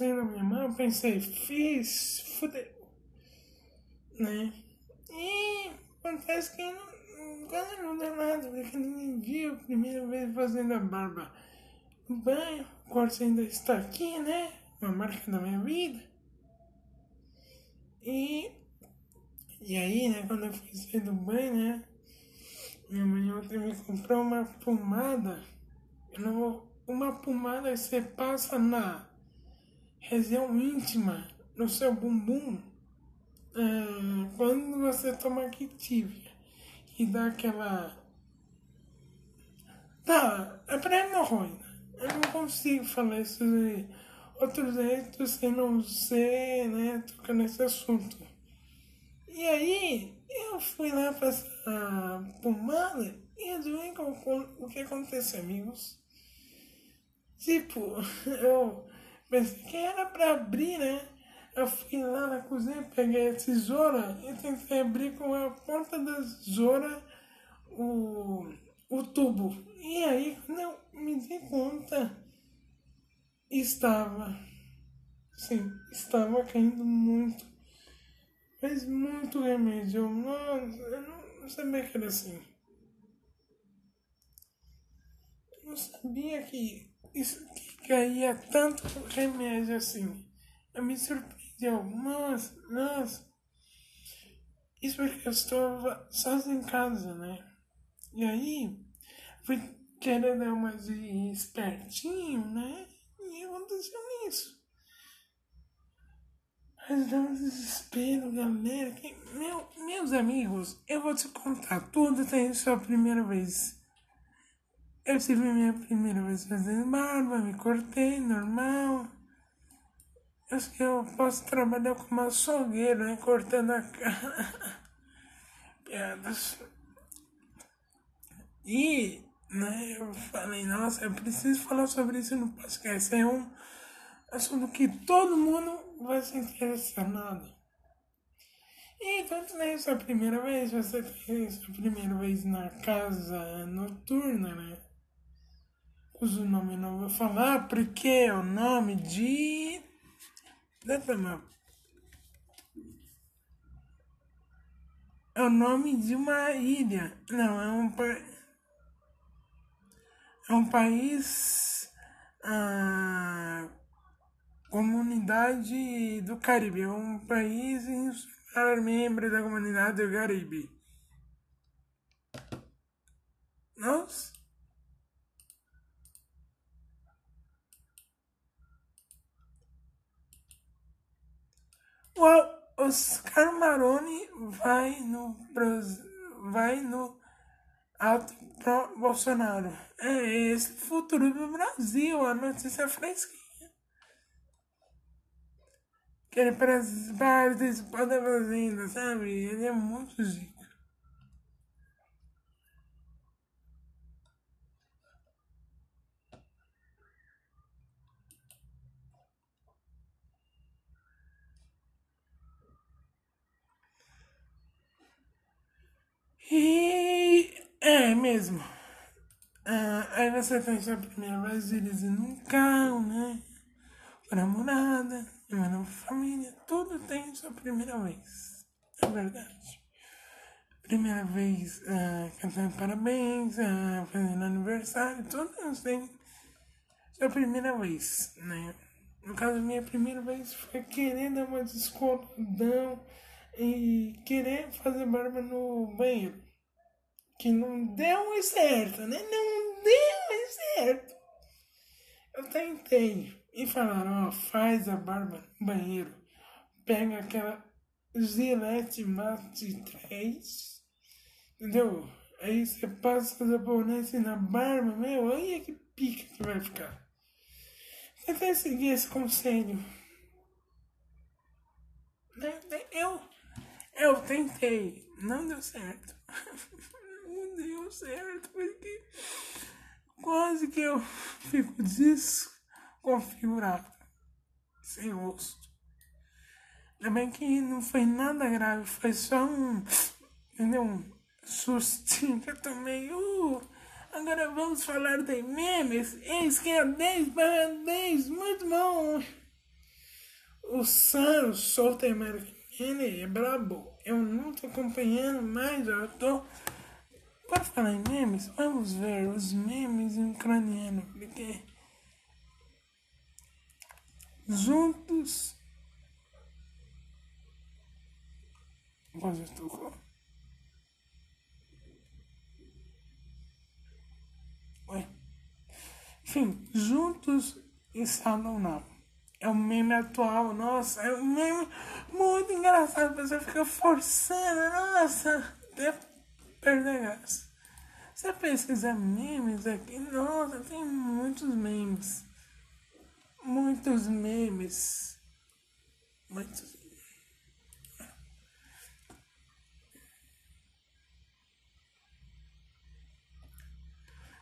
tem na minha mão, eu pensei, fiz, fudeu. Né? E acontece que não, quase não deu nada, porque ninguém viu a primeira vez fazendo a barba no banho. O corte ainda está aqui, né? Uma marca da minha vida. E, e aí, né, quando eu fui sair do banho, né? Minha mãe ontem me comprou uma pomada. Eu não vou, uma pomada você passa na região íntima, no seu bumbum, quando você toma Activia e dá aquela. Tá, é pra hemorroida. Eu não consigo falar isso de outro jeito sem não ser, né, tocar nesse assunto. E aí, eu fui lá passar pomada e adivinha o que aconteceu, amigos? Tipo, eu pensei que era pra abrir, né? Eu fui lá na cozinha, peguei a tesoura e tentei abrir com a ponta da tesoura o, o tubo. E aí, eu me dei conta, estava, sim, estava caindo muito, mas muito remédio. Nossa, eu não, não sabia que era assim. Eu não sabia que isso que caía tanto remédio assim. Eu me surpreendeu. Nossa, nossa. Isso porque eu estava sozinho em casa, né? E aí, fui querer dar uma de espertinho, né? E aconteceu isso. Mas dá um desespero, galera. Que, meu, meus amigos, eu vou te contar. Tudo tem sua primeira vez. Eu tive minha primeira vez fazendo barba, me cortei, normal. Acho que eu posso trabalhar como açougueiro, né? Cortando a cara. Piadas. E, né, eu falei, nossa, eu preciso falar sobre isso no podcast. É um assunto que todo mundo vai se interessar nada. E tanto nem sua primeira vez, você tem sua primeira vez na casa noturna, né? Cujo nome não vou falar porque é o nome de. É o nome de uma ilha. Não, é um país. É um país. Ah, comunidade do Caribe. É um país insular membro da comunidade do Caribe. Nossa. O Oscar Maroni vai no, vai no alto pro Bolsonaro. É esse futuro do Brasil, a notícia fresquinha. Que ele parece da fazenda, sabe? Ele é muito zico. E é mesmo. Ah, aí você tem sua primeira vez dirigindo um carro, né? Com namorada, uma nova família, tudo tem sua primeira vez. É verdade. Primeira vez ah, cantando parabéns, ah, fazendo aniversário, todos têm sua primeira vez, né? No caso, minha primeira vez foi querer dar uma descoladão e querer fazer barba no banheiro. Que não deu certo, né? Não deu certo. Eu tentei. E falaram, ó, faz a barba no banheiro. Pega aquela Gillette Mate 3. Entendeu? Aí você passa sabonete na barba, meu, olha que pica que vai ficar. Tentei seguir esse conselho. Eu eu tentei, não deu certo. Certo, quase que eu fico desconfigurado, sem rosto. Também que não foi nada grave, foi só um, entendeu? Um sustinho que eu tomei. Uh, agora vamos falar de memes. Eis que é 10 para 10, muito bom. o Sam, o South American, é brabo. Eu não tô acompanhando mais, eu tô. Para falar em memes, vamos ver os memes em ucraniano, porque. Juntos. Você tocou? Ué. Enfim, juntos e não. É um meme atual, nossa, é um meme muito engraçado. Você fica forçando, nossa, até perder graça. Você pesquisar memes aqui, nossa, tem muitos memes. Muitos memes. Muitos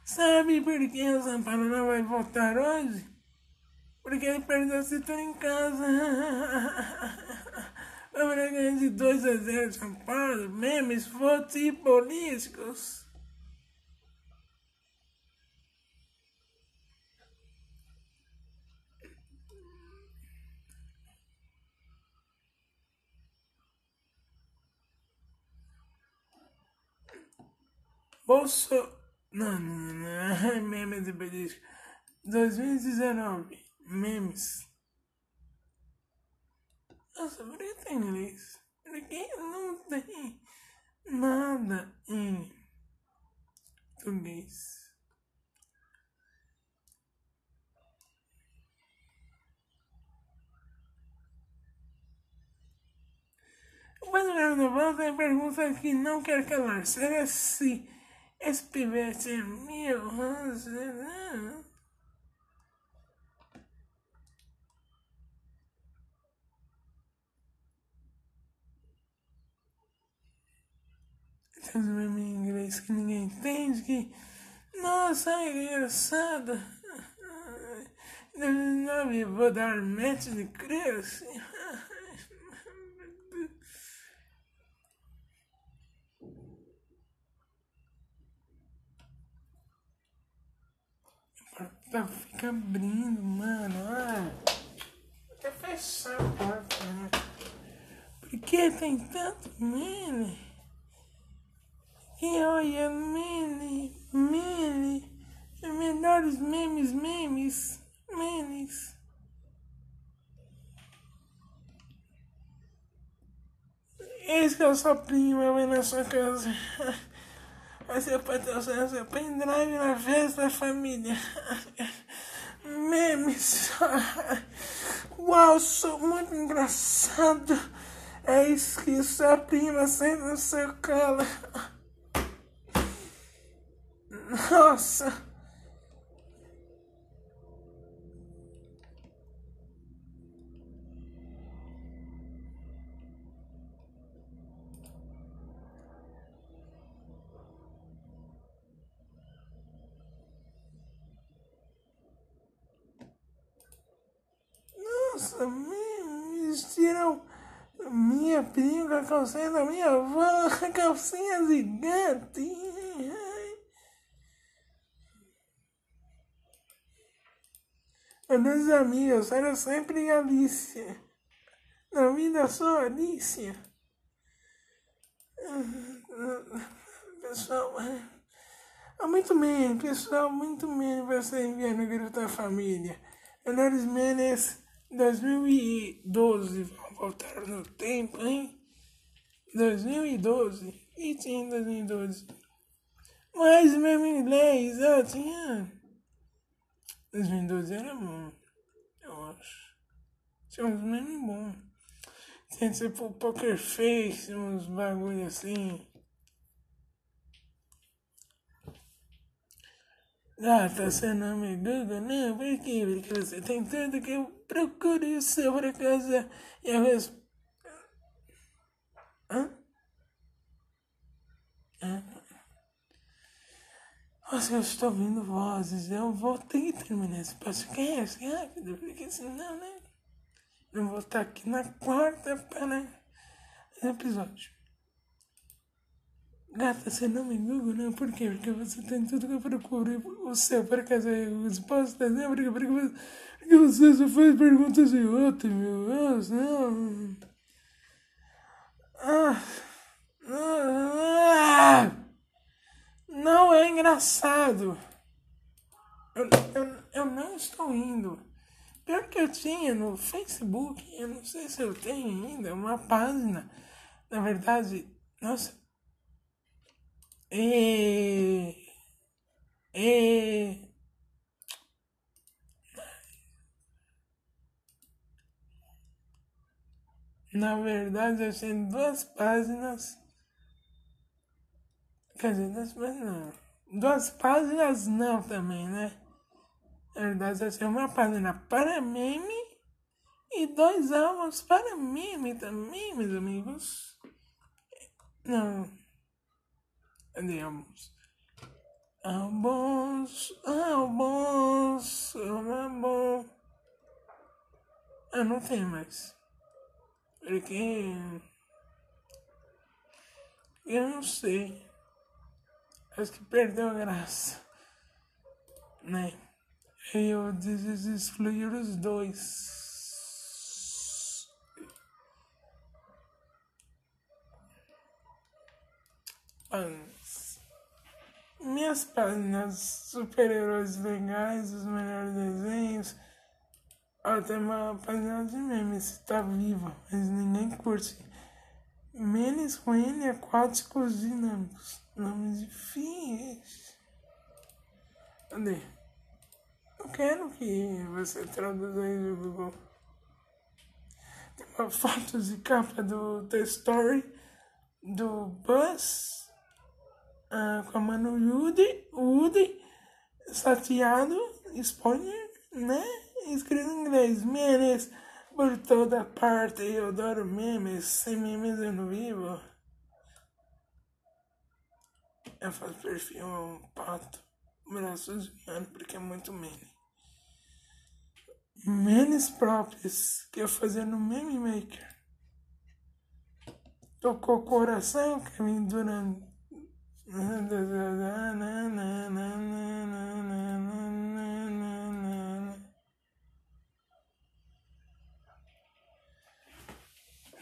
Sabe por que o Paulo não vai votar hoje? Porque ele perdeu a cintura em casa. Vamos ganhar de 2 a 0 São Paulo. Memes, votos e políticos. Bolso... Não, não, não. Memes e políticos. 2019 memes. Por que tem inglês? Porque não tem nada em português. O Brasileiro tem pergunta que não quer calar. Será se esse pivete é meu? Será? Tem um em inglês que ninguém entende, que. Nossa, é engraçado. 2009 vou dar match de criança. Pra ficar abrindo, mano. Ah, até fechar a porta, né? Por que tem tanto meme? E olha, meme, meme, melhores memes, memes, memes. Esse é o sua prima, vai na sua casa. Vai ser patrocinar seu pendrive na festa da família. Memes. Uau, sou muito engraçado. É isso que sua prima sente no seu colo. Nossa! Nossa, me vestiram minha prima, a calcinha da minha avó, calcinha gigante. Meus amigos, era sempre Alicia. Na vida sou Alicia. Pessoal, muito bem, pessoal, muito bem você enviar no grupo da família. Melhores memes 2012. Vamos voltar no tempo, hein? 2012. E tinha 2012. Mais meme inglês, ó, tinha. 2012 era bom, eu acho. Tinha uns memes bons. Tinha tipo Poker Face, uns bagulho assim. Ah, tá sendo amigo Google? Não, por quê? Porque você tem tanto que eu procuro isso sobre casa e às vezes. Hã? Hã? Nossa, eu estou ouvindo vozes. Eu vou ter que terminar esse podcast rápido, porque senão, né? Eu vou estar aqui na quarta para episódio. Gata, você não me Google, não? Por quê? Porque você tem tudo que eu procuro. O seu, por acaso, é resposta, né? Porque, porque, porque você só faz perguntas e outras, meu Deus, não. Ah, ah, não é engraçado. Eu, eu, eu não estou indo. Pior que eu tinha no Facebook, eu não sei se eu tenho ainda, uma página. Na verdade, nossa, e, e, na verdade, eu tenho duas páginas. Quer dizer, duas páginas não. Duas páginas não também, né? Na verdade, eu tenho uma página para meme e dois álbuns para meme também, meus amigos. Não digamos, albons, albons, albons. Eu não tenho mais. Porque eu não sei. Acho que perdeu a graça. Né? E eu excluir os dois. Mano minhas páginas super-heróis legais, os melhores desenhos. Tem uma página de memes, tá viva, mas ninguém curte. Memes com N aquáticos dinâmicos. Nomes difíceis. Cadê? Eu quero que você traduza aí do Google. Tem uma foto de capa do The Story do Buzz ah, com a mano Woody, Woody, sateado, spoiler, né? Escrito em inglês, memes por toda parte, eu adoro memes, sem memes eu não vivo. Eu faço perfil um pato, braços ano, porque é muito meme. Memes próprios que eu fazia no Meme Maker. Tocou coração, Kevin Durant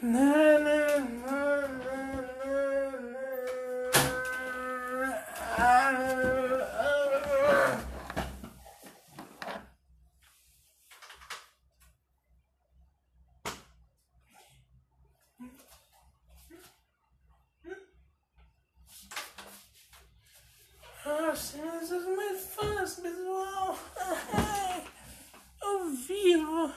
na na na Nossa, mais fácil, pessoal. Ao vivo.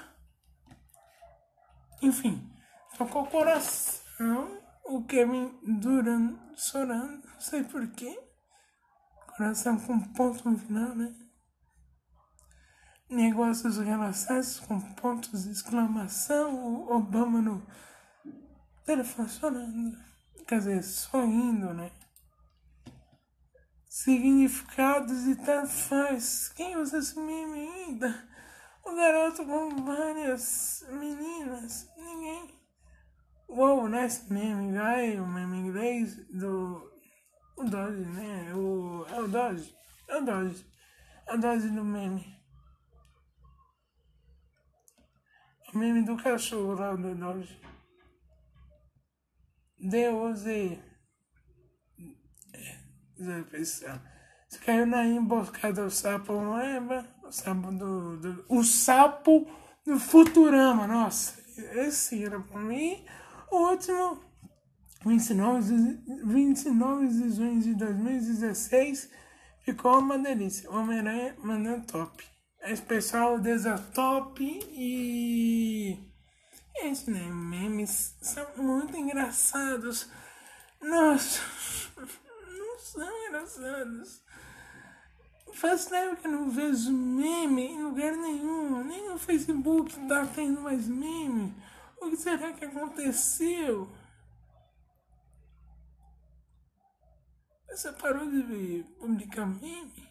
Enfim, tocou o coração. O Kevin Durant chorando, não sei porquê. Coração com ponto final, né? Negócios relacionados com pontos de exclamação. O Obama no telefone chorando. Quer dizer, sorrindo, né? significados e tanto faz. Quem usa esse meme ainda? O garoto com várias meninas. Ninguém. Uou, nice meme, guy. O meme inglês do. O Dodge, né? O, é o Dodge. É o Dodge. É o Dodge do meme. O meme do cachorro lá do Dodge. Deus e você caiu na emboscada do sapo, não lembra? O sapo do, do, O sapo do Futurama, nossa. Esse era pra mim. O último, 29, 29 de junho de 2016, ficou uma delícia. Homem-Aranha mandando top. É especial Desatop e. Esse, né? Memes são muito engraçados. Nossa são engraçados. Faz tempo que eu não vejo meme em lugar nenhum. Nem no Facebook tá tendo mais meme. O que será que aconteceu? Você parou de publicar meme?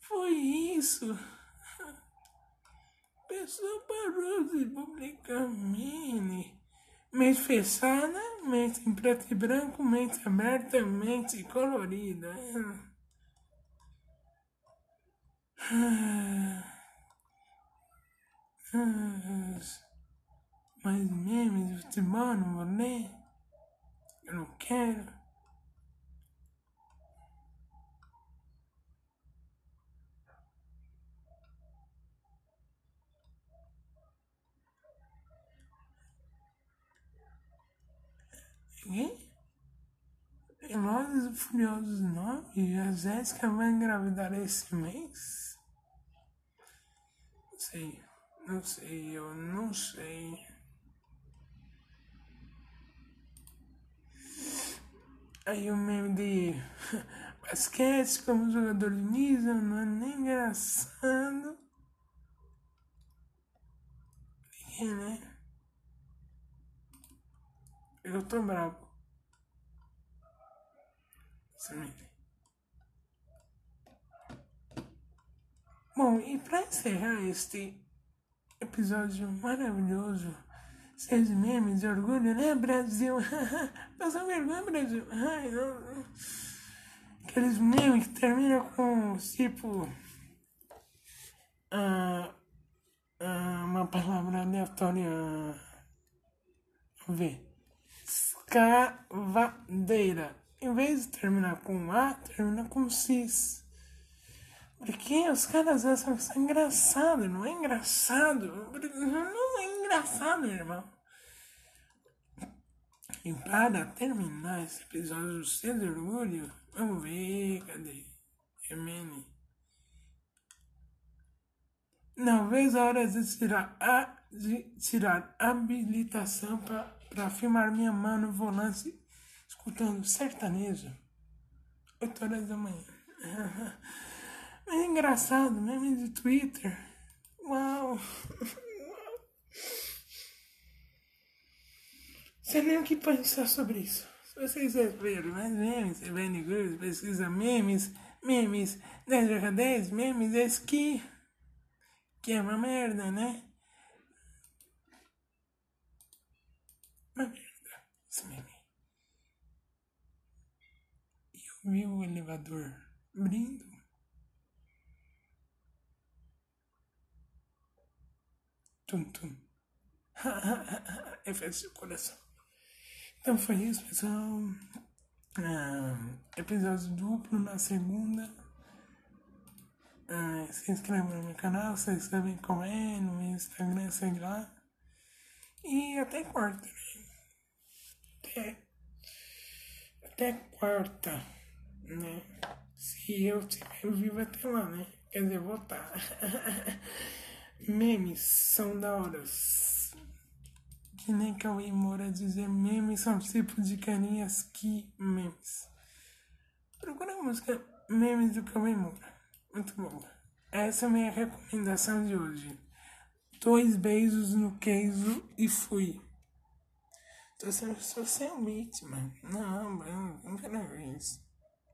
Foi isso. A pessoa parou de publicar meme. mente fechada, mente em preto e branco, mente aberta, mente colorida. Mas memes de futebol não vou ler. Eu não quero. E? Velozes e Furiosos 9? A Jéssica vai engravidar esse mês? Não sei. Não sei, eu não sei. Aí o meme de basquete como jogador de Nisa não é nem engraçado. E, né? Eu tô bravo. Samantha. Bom, e para encerrar este episódio maravilhoso, seis memes de orgulho, né, Brasil? Passou vergonha, Brasil? Ai. Aqueles memes que terminam com, tipo, uh, uh, uma palavra aleatória. Ver. Escavadeira. Em vez de terminar com A, termina com cis. Porque os caras acham que isso é engraçado. Não é engraçado. Não é engraçado, irmão. E para terminar esse episódio cheio de orgulho, vamos ver, cadê? Emene. Não vejo a hora de tirar, a, de tirar habilitação para filmar minha mão no volante escutando sertanejo. 8 horas da manhã. É engraçado, meme de Twitter. Uau! Sei nem o que pensar sobre isso. Se vocês verem mais memes, Evane Cruz, pesquisa memes, memes 10 10, memes esqui. Que é uma merda, né? Uma merda, esse meme. E eu vi o elevador abrindo. Tum, tum. Efeitos de coração. Então foi isso, pessoal. Ah, episódio duplo na segunda. Ah, se inscreva no meu canal, se inscreve como é no Instagram, segue lá. E até quarta, né? até, até quarta, né? Se eu estiver vivo até lá, né? Quer dizer, vou estar. memes são da hora. Que nem Cauê Moura dizer memes são tipos de carinhas que memes. Procura a música Memes do Cauê Moura. Muito bom. Essa é a minha recomendação de hoje. Dois beijos no queijo e fui. Tô sendo, sou sem vítima. Não, mano, não quero ver isso.